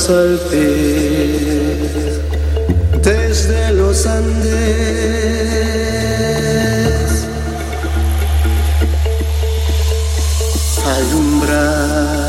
salté desde los Andes. Alumbrar.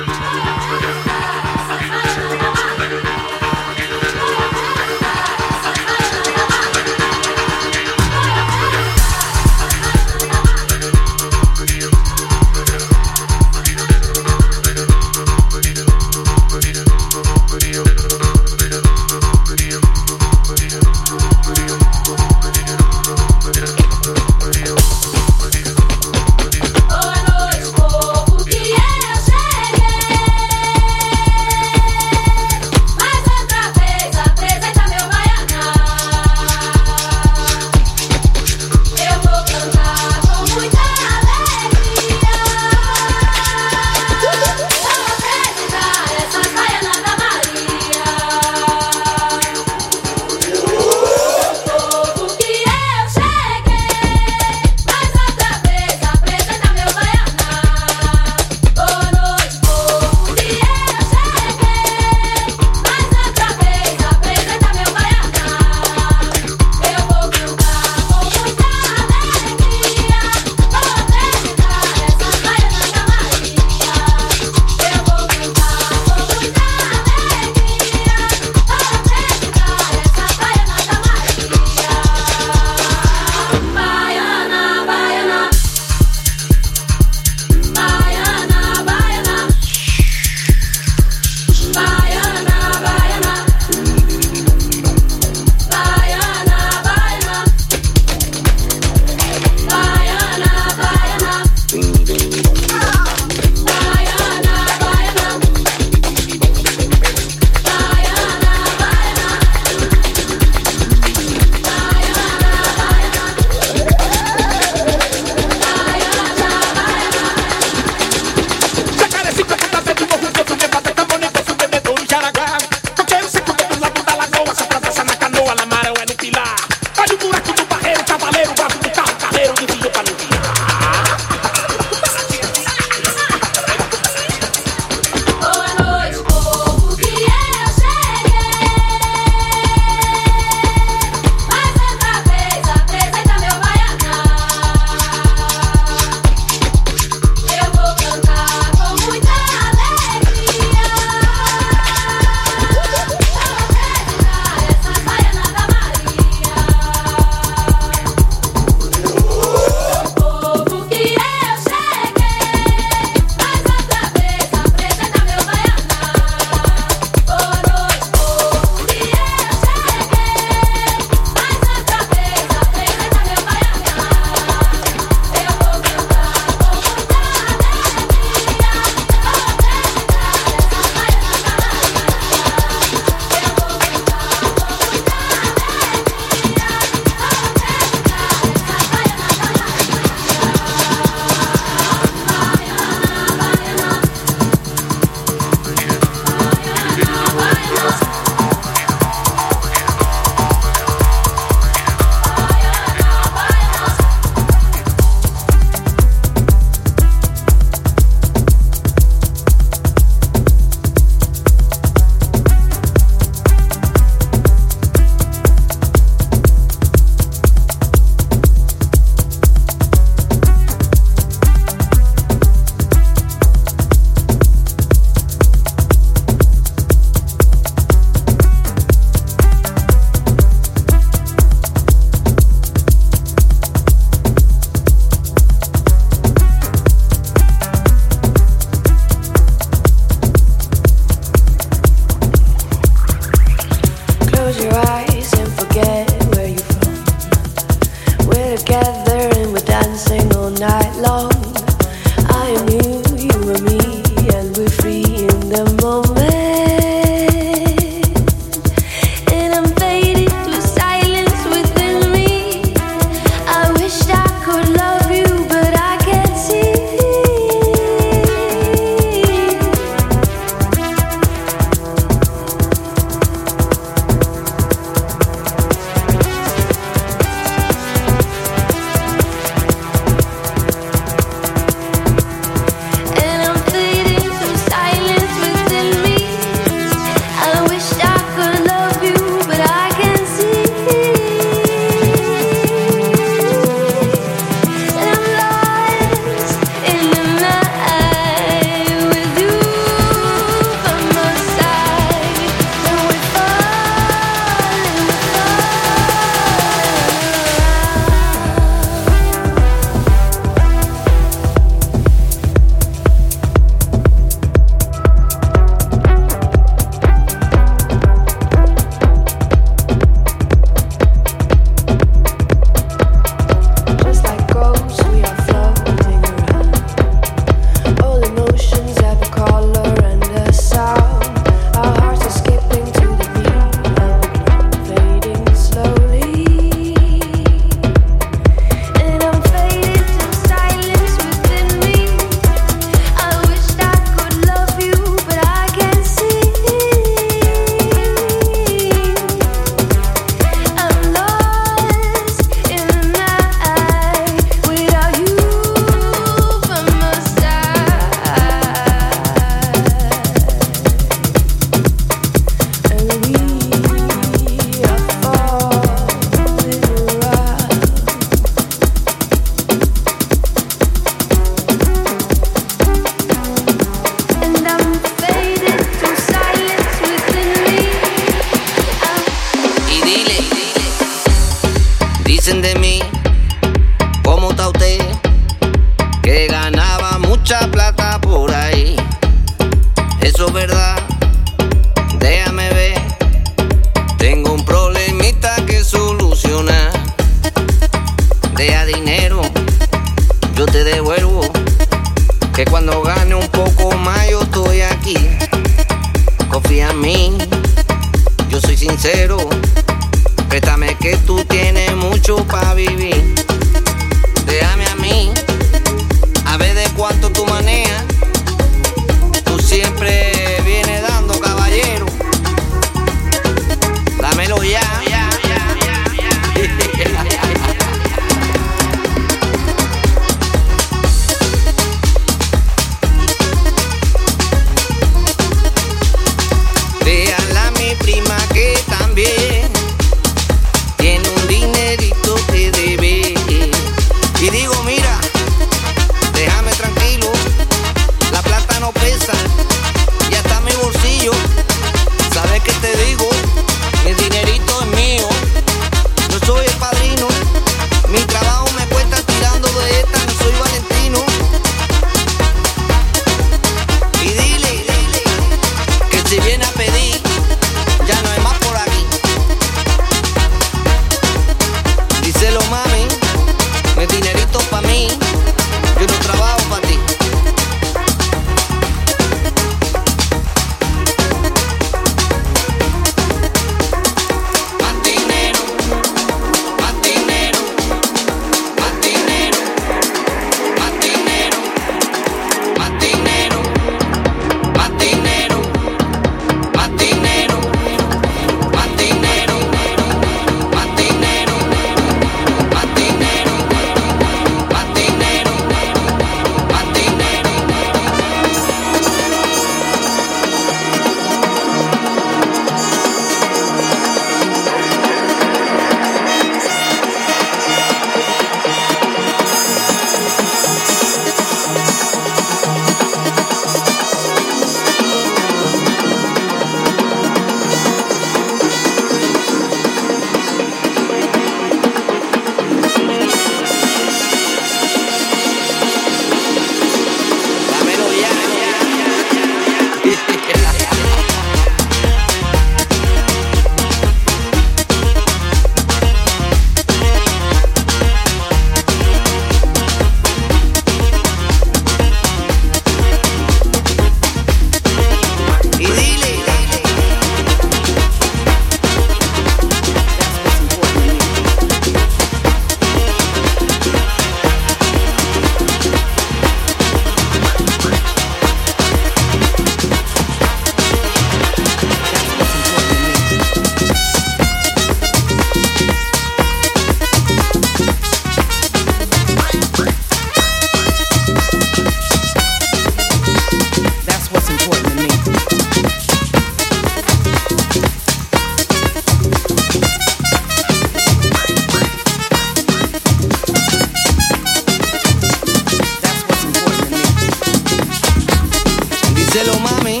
mami,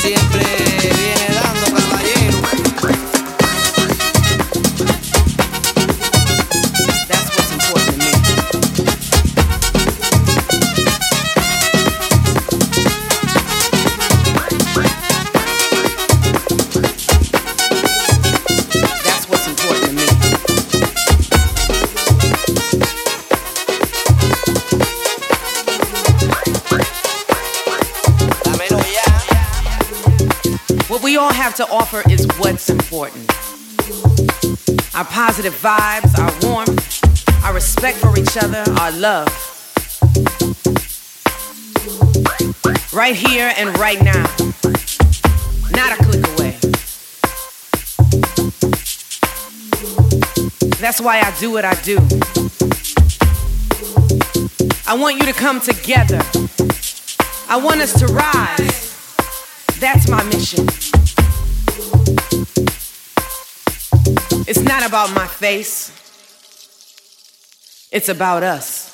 siempre viene have to offer is what's important. Our positive vibes, our warmth, our respect for each other, our love. Right here and right now. Not a click away. That's why I do what I do. I want you to come together. I want us to rise. That's my mission. It's not about my face, it's about us.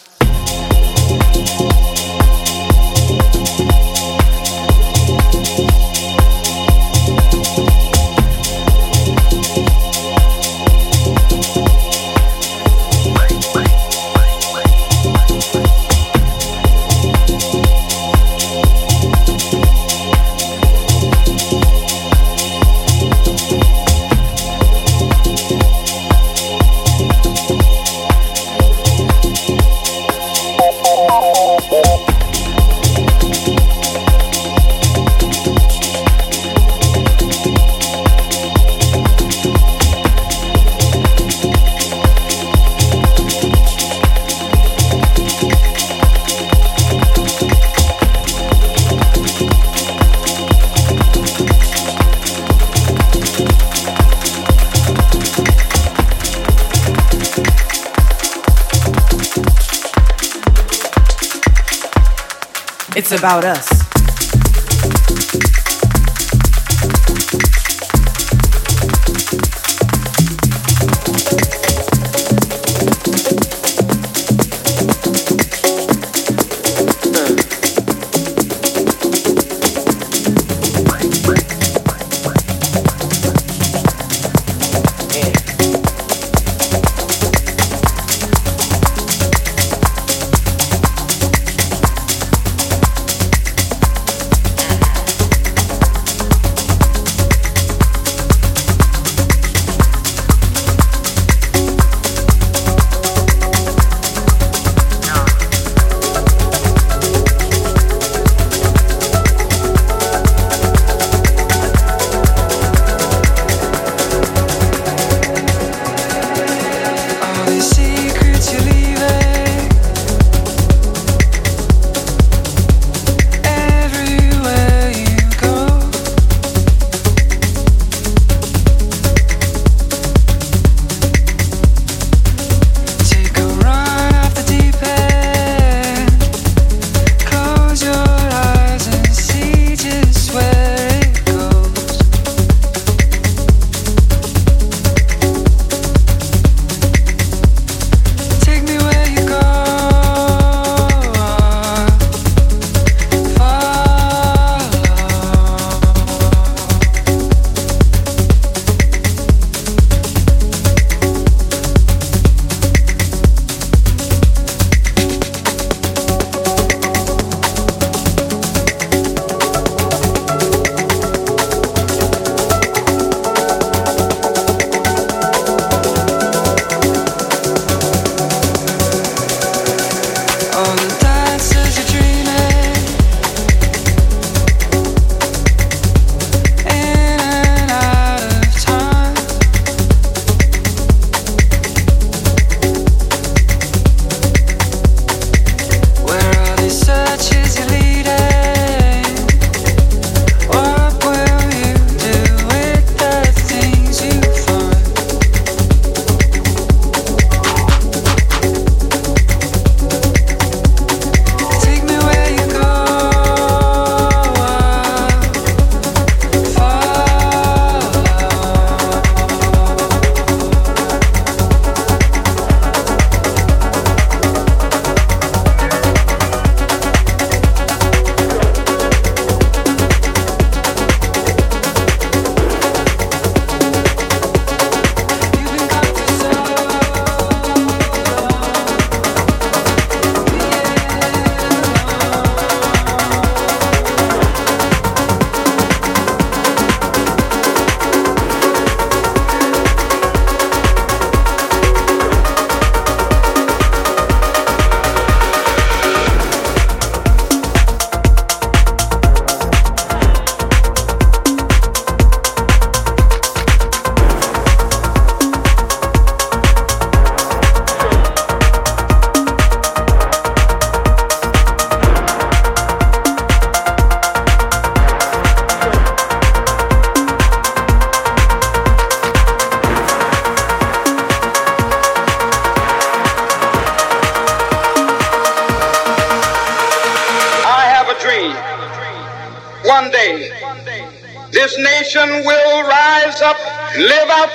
It's about us.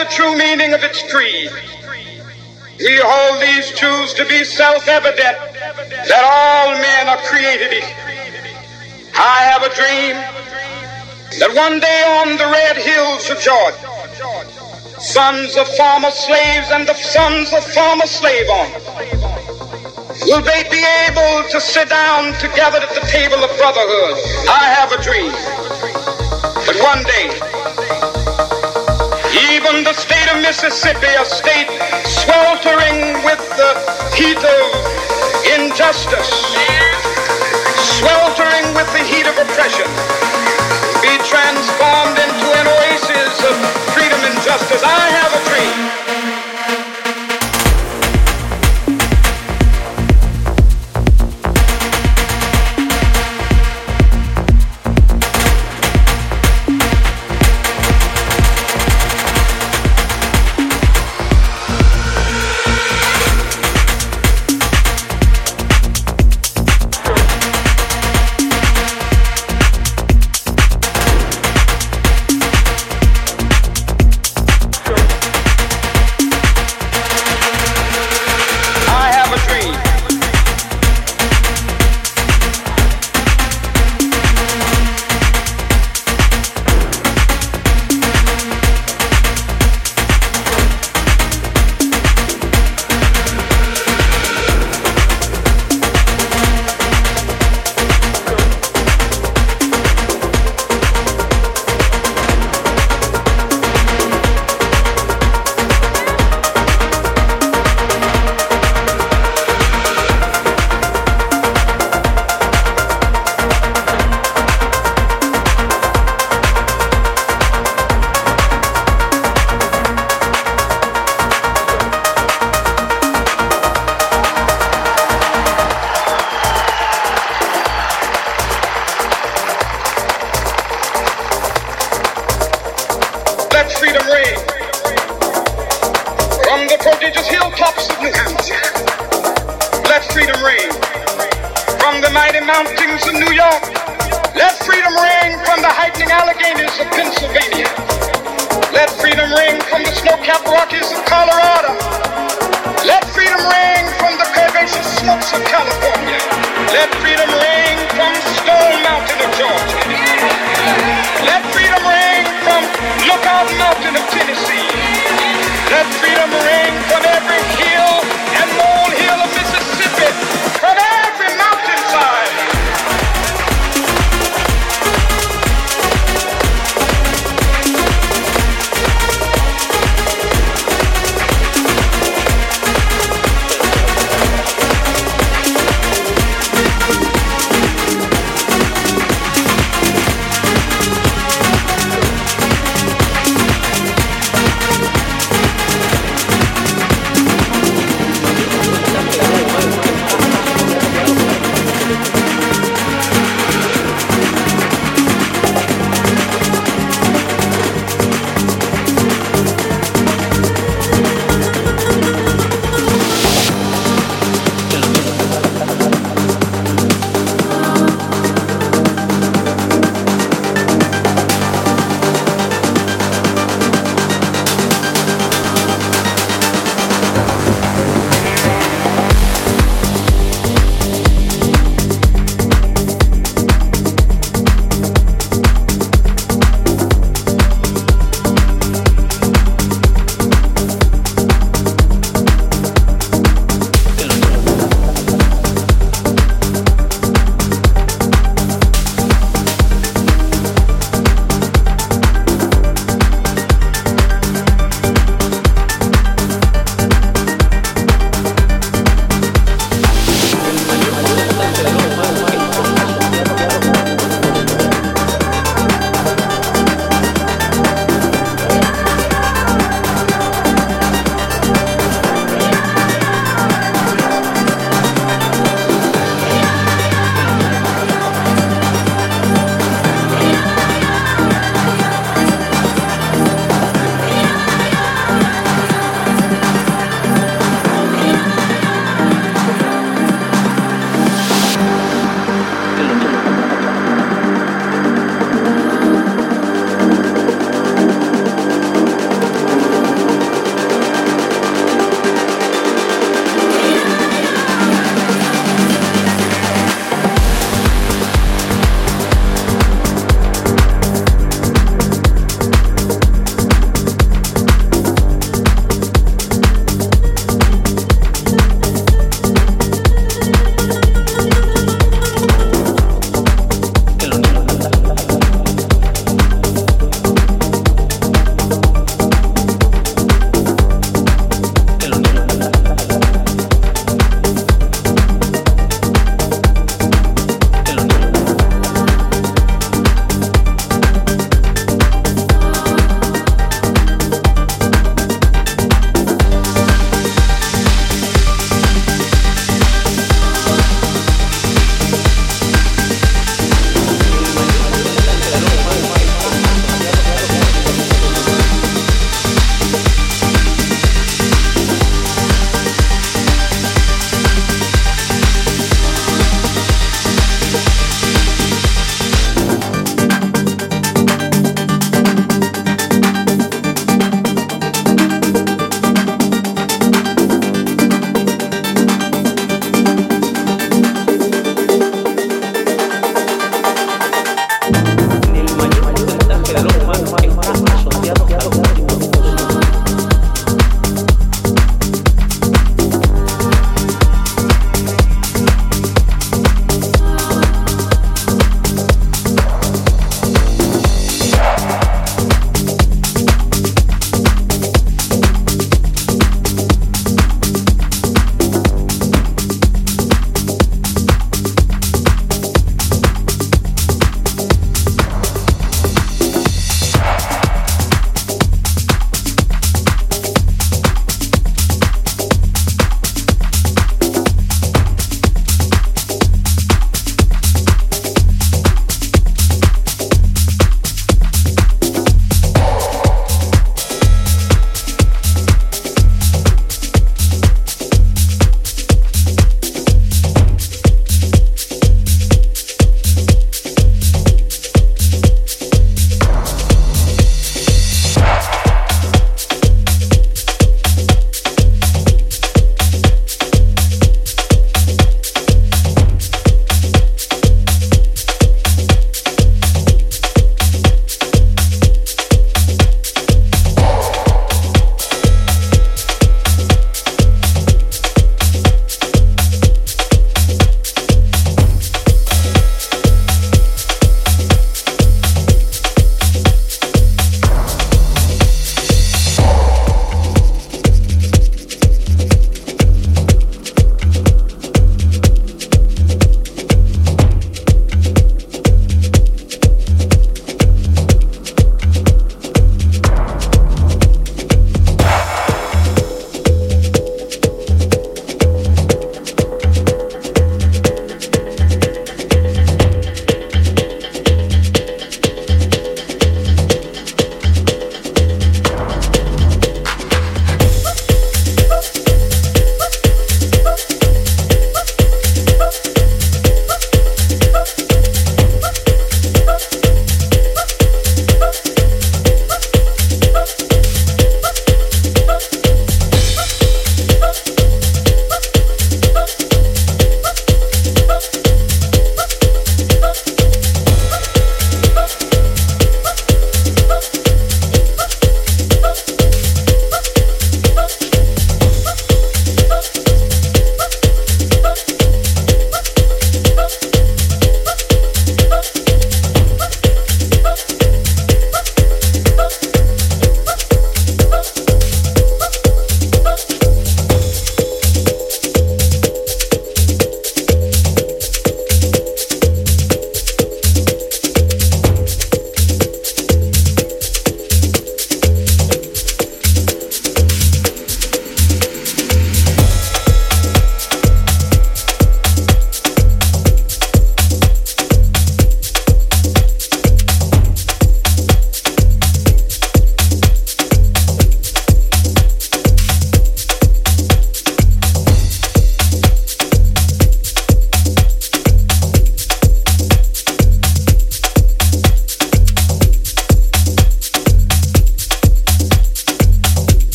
The true meaning of its creed. We hold these truths to be self-evident that all men are created equal. I have a dream that one day on the red hills of Georgia, sons of former slaves and the sons of former slave owners will they be able to sit down together at the table of brotherhood. I have a dream. But one day, even the state of Mississippi, a state sweltering with the heat of injustice, sweltering with the heat of oppression, be transformed into an oasis of freedom and justice. I have a dream.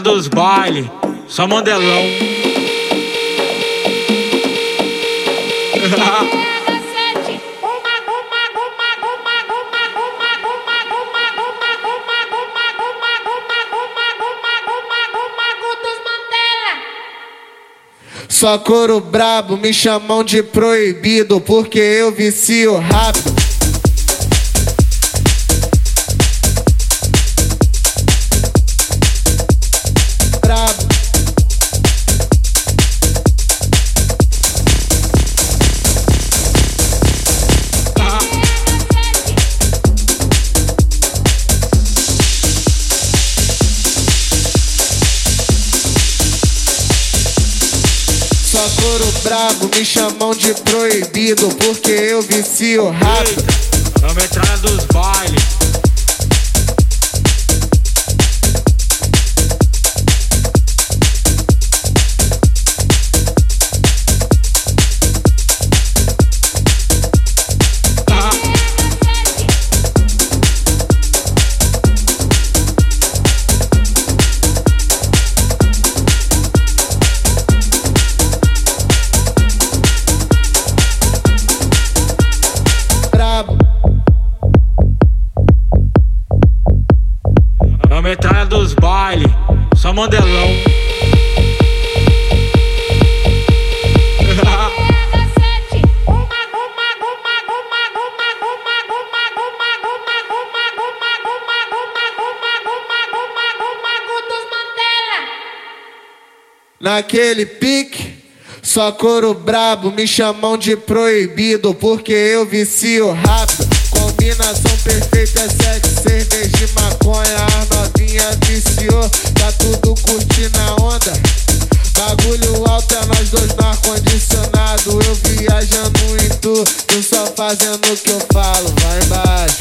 dos bailes, só mandelão. Só coro brabo, me chamam de proibido, porque eu vicio rápido. Me chamam de proibido porque eu vicio rápido. A metralha dos bailes. Mandelão. Naquele pique, só couro brabo, me chamam de proibido, porque eu vicio rápido. Combinação perfeita é sexo, cerveja de maconha, as novinha viciou, tá tudo curtindo a onda. Bagulho alto é nós dois no ar-condicionado, eu viajando em tu, tu só fazendo o que eu falo. Vai embaixo,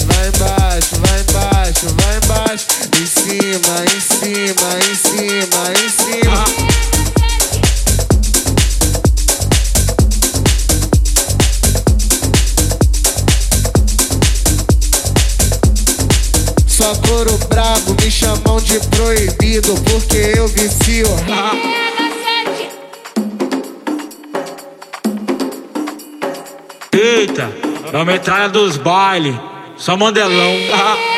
É a metralha dos bailes, só mandelão. É.